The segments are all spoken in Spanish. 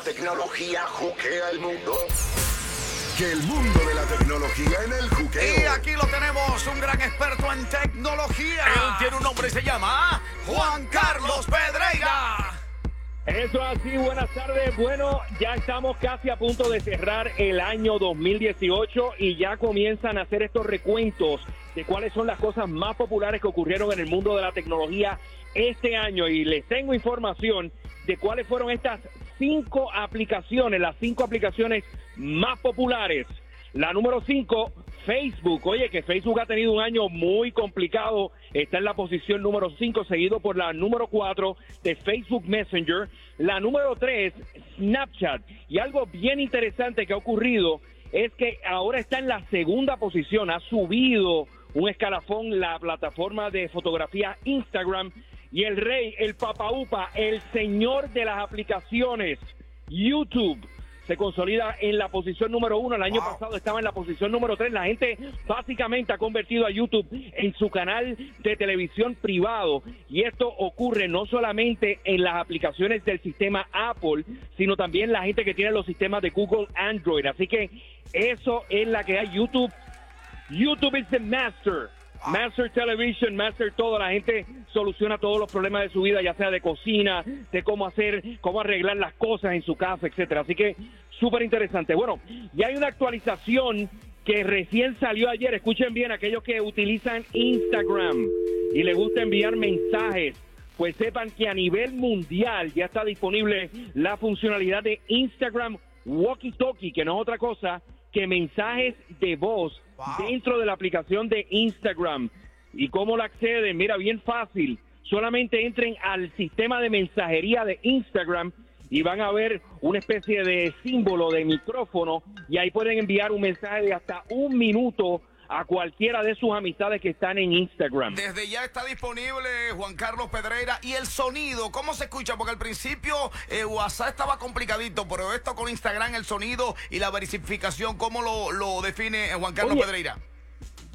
la tecnología juquea el mundo. Que el mundo de la tecnología en el juqueo. Y aquí lo tenemos, un gran experto en tecnología. Él tiene un nombre y se llama Juan Carlos Pedreira. Eso así, buenas tardes. Bueno, ya estamos casi a punto de cerrar el año 2018 y ya comienzan a hacer estos recuentos de cuáles son las cosas más populares que ocurrieron en el mundo de la tecnología este año. Y les tengo información de cuáles fueron estas cinco aplicaciones, las cinco aplicaciones más populares. La número cinco, Facebook. Oye, que Facebook ha tenido un año muy complicado. Está en la posición número cinco, seguido por la número cuatro de Facebook Messenger. La número tres, Snapchat. Y algo bien interesante que ha ocurrido es que ahora está en la segunda posición. Ha subido un escalafón la plataforma de fotografía Instagram. Y el rey, el papaupa, el señor de las aplicaciones, YouTube se consolida en la posición número uno. El año pasado estaba en la posición número tres. La gente básicamente ha convertido a YouTube en su canal de televisión privado. Y esto ocurre no solamente en las aplicaciones del sistema Apple, sino también la gente que tiene los sistemas de Google Android. Así que eso es la que hay. YouTube, YouTube is the master. Master Television, Master todo, la gente soluciona todos los problemas de su vida, ya sea de cocina, de cómo hacer, cómo arreglar las cosas en su casa, etcétera. Así que súper interesante. Bueno, y hay una actualización que recién salió ayer. Escuchen bien, aquellos que utilizan Instagram y les gusta enviar mensajes, pues sepan que a nivel mundial ya está disponible la funcionalidad de Instagram Walkie Talkie, que no es otra cosa que mensajes de voz dentro de la aplicación de Instagram. ¿Y cómo la acceden? Mira, bien fácil. Solamente entren al sistema de mensajería de Instagram y van a ver una especie de símbolo de micrófono y ahí pueden enviar un mensaje de hasta un minuto a cualquiera de sus amistades que están en Instagram. Desde ya está disponible Juan Carlos Pedreira y el sonido, ¿cómo se escucha? Porque al principio eh, WhatsApp estaba complicadito, pero esto con Instagram, el sonido y la verificación, ¿cómo lo, lo define Juan Carlos Oye, Pedreira?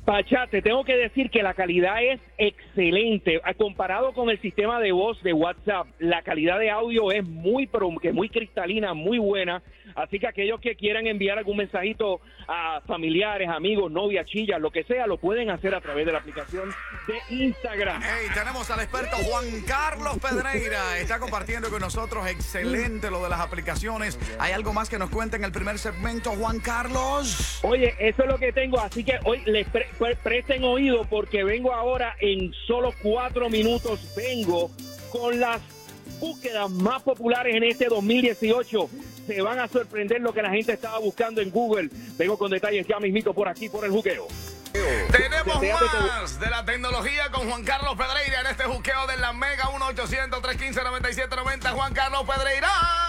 Pacha, te tengo que decir que la calidad es excelente. Ah, Comparado con el sistema de voz de WhatsApp, la calidad de audio es muy, pero que muy cristalina, muy buena. Así que aquellos que quieran enviar algún mensajito a familiares, amigos, novias, chillas, lo que sea, lo pueden hacer a través de la aplicación de Instagram. Hey, tenemos al experto Juan Carlos Pedreira. Está compartiendo con nosotros. Excelente lo de las aplicaciones. ¿Hay algo más que nos cuente en el primer segmento, Juan Carlos? Oye, eso es lo que tengo, así que hoy les pre- presten oído porque vengo ahora en solo cuatro minutos, vengo con las búsquedas más populares en este 2018. Se van a sorprender lo que la gente estaba buscando en Google. Vengo con detalles ya mismito por aquí, por el juqueo. Tenemos más de la tecnología con Juan Carlos Pedreira en este juqueo de la Mega 1-800-315-9790. Juan Carlos Pedreira.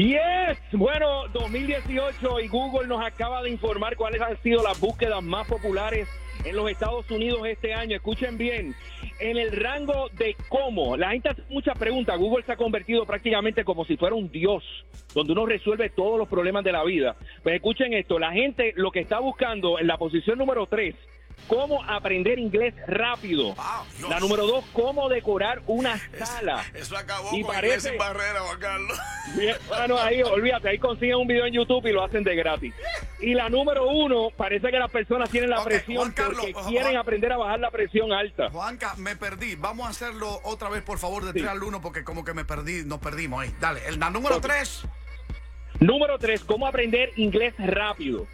Yes, bueno, 2018 y Google nos acaba de informar cuáles han sido las búsquedas más populares en los Estados Unidos este año. Escuchen bien, en el rango de cómo, la gente hace muchas preguntas. Google se ha convertido prácticamente como si fuera un dios, donde uno resuelve todos los problemas de la vida. Pues escuchen esto, la gente lo que está buscando en la posición número 3, cómo aprender inglés rápido. Wow. La número 2, cómo decorar una sala. Eso acabó Y con parece- sin barrera, Juan Carlos. Bien, bueno, ahí, olvídate, ahí consiguen un video en YouTube y lo hacen de gratis. Y la número uno, parece que las personas tienen la Ok, presión Juan Carlos, porque Juan- quieren aprender a bajar la presión alta. Juanca, me perdí. Vamos a hacerlo otra vez, por favor, de Sí. 3 al 1, porque como que me perdí, nos perdimos ahí. Dale, el la número. 3. Número tres, cómo aprender inglés rápido.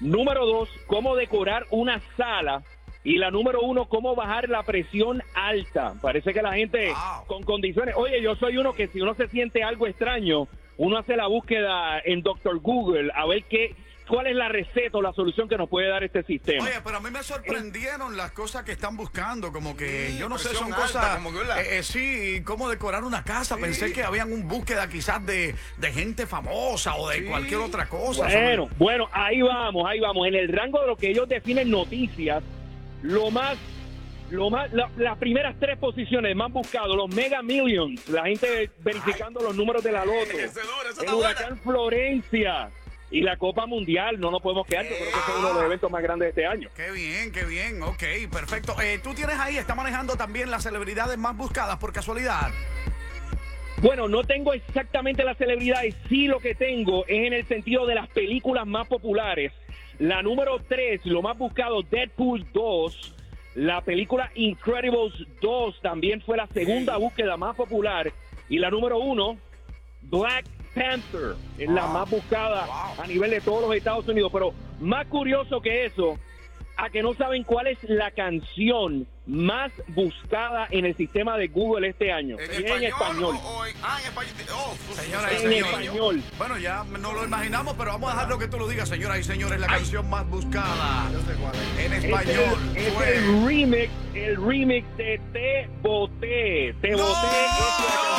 Número dos, cómo decorar una sala. Y la número uno, cómo bajar la presión alta. Parece que la gente Wow. con condiciones. Oye, yo soy uno que si uno se siente algo extraño, uno hace la búsqueda en Doctor Google a ver qué, cuál es la receta o la solución que nos puede dar este sistema. Oye, pero a mí me sorprendieron las cosas que están buscando, como que Sí, yo no sé, son alta, cosas, como que, ¿verdad? eh, eh, sí, cómo decorar una casa. Pensé que habían un búsqueda quizás de, de gente famosa o de Sí. cualquier otra cosa. Bueno, bueno, ahí vamos, ahí vamos. En el rango de lo que ellos definen noticias, lo más, lo más, la- las primeras tres posiciones más buscados, los Mega Millions, la gente verificando los números de la loto, Ese duro, esa el está huracán Florencia y la Copa Mundial. No nos podemos quedar, yo creo que es uno de los eventos más grandes de este año. Qué bien, qué bien, ok, perfecto. Eh, Tú tienes ahí, está manejando también las celebridades más buscadas por casualidad. Bueno, no tengo exactamente las celebridades, sí lo que tengo es en el sentido de las películas más populares. La número 3, lo más buscado, Deadpool 2. La película Incredibles 2 también fue la segunda búsqueda más popular. Y la número 1, Black Panther, es la Wow. más buscada Wow. a nivel de todos los Estados Unidos. Pero más curioso que eso, a que no saben cuál es la canción más buscada en el sistema de Google este año. ¿En español? en español. o- o en- ah, en español. Oh, Señoras y En señores. español. Bueno, ya no lo imaginamos, pero vamos a dejar lo que tú lo digas, señoras y señores. La canción más buscada en Es español el, es fue. el remix, el remix de Te Boté. Te ¡No! Boté es la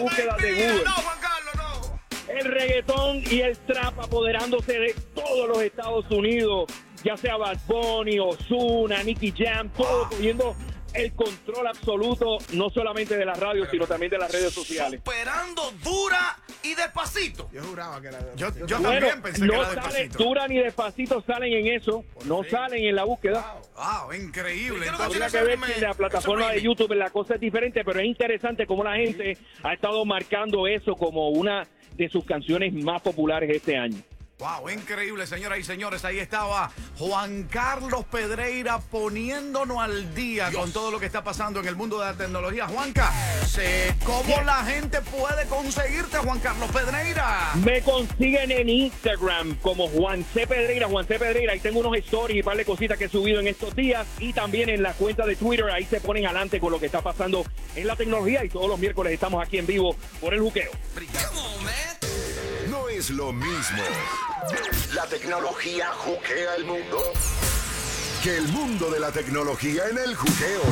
búsqueda de Google. No, Juan Carlos, no. El reggaetón y el trap apoderándose de todos los Estados Unidos, ya sea Bad Bunny, Ozuna, Nicky Jam, todos cogiendo el control absoluto, no solamente de la radio, sino también de las redes sociales. Superando dura y despacito. Yo juraba que era. Yo, yo Bueno, también pensé que no era sale, despacito. dura ni despacito salen en eso, no salen en la búsqueda. Wow, increíble. ¿Y qué no Entonces, Habría ese que ver en la plataforma de. YouTube la cosa es diferente, pero es interesante cómo la gente ha estado marcando eso como una de sus canciones más populares este año. Wow, increíble, señoras y señores. Ahí estaba Juan Carlos Pedreira poniéndonos al día con todo lo que está pasando en el mundo de la tecnología. Juanca, sé ¿cómo la gente puede conseguirte, Juan Carlos Pedreira? Me consiguen en Instagram como Juan C. Pedreira, Juan C. Pedreira. Ahí tengo unos stories y un par de cositas que he subido en estos días. Y también en la cuenta de Twitter, ahí se ponen adelante con lo que está pasando en la tecnología. Y todos los miércoles estamos aquí en vivo por el juqueo. Es lo mismo. La tecnología juquea el mundo. Que el mundo de la tecnología en el juqueo.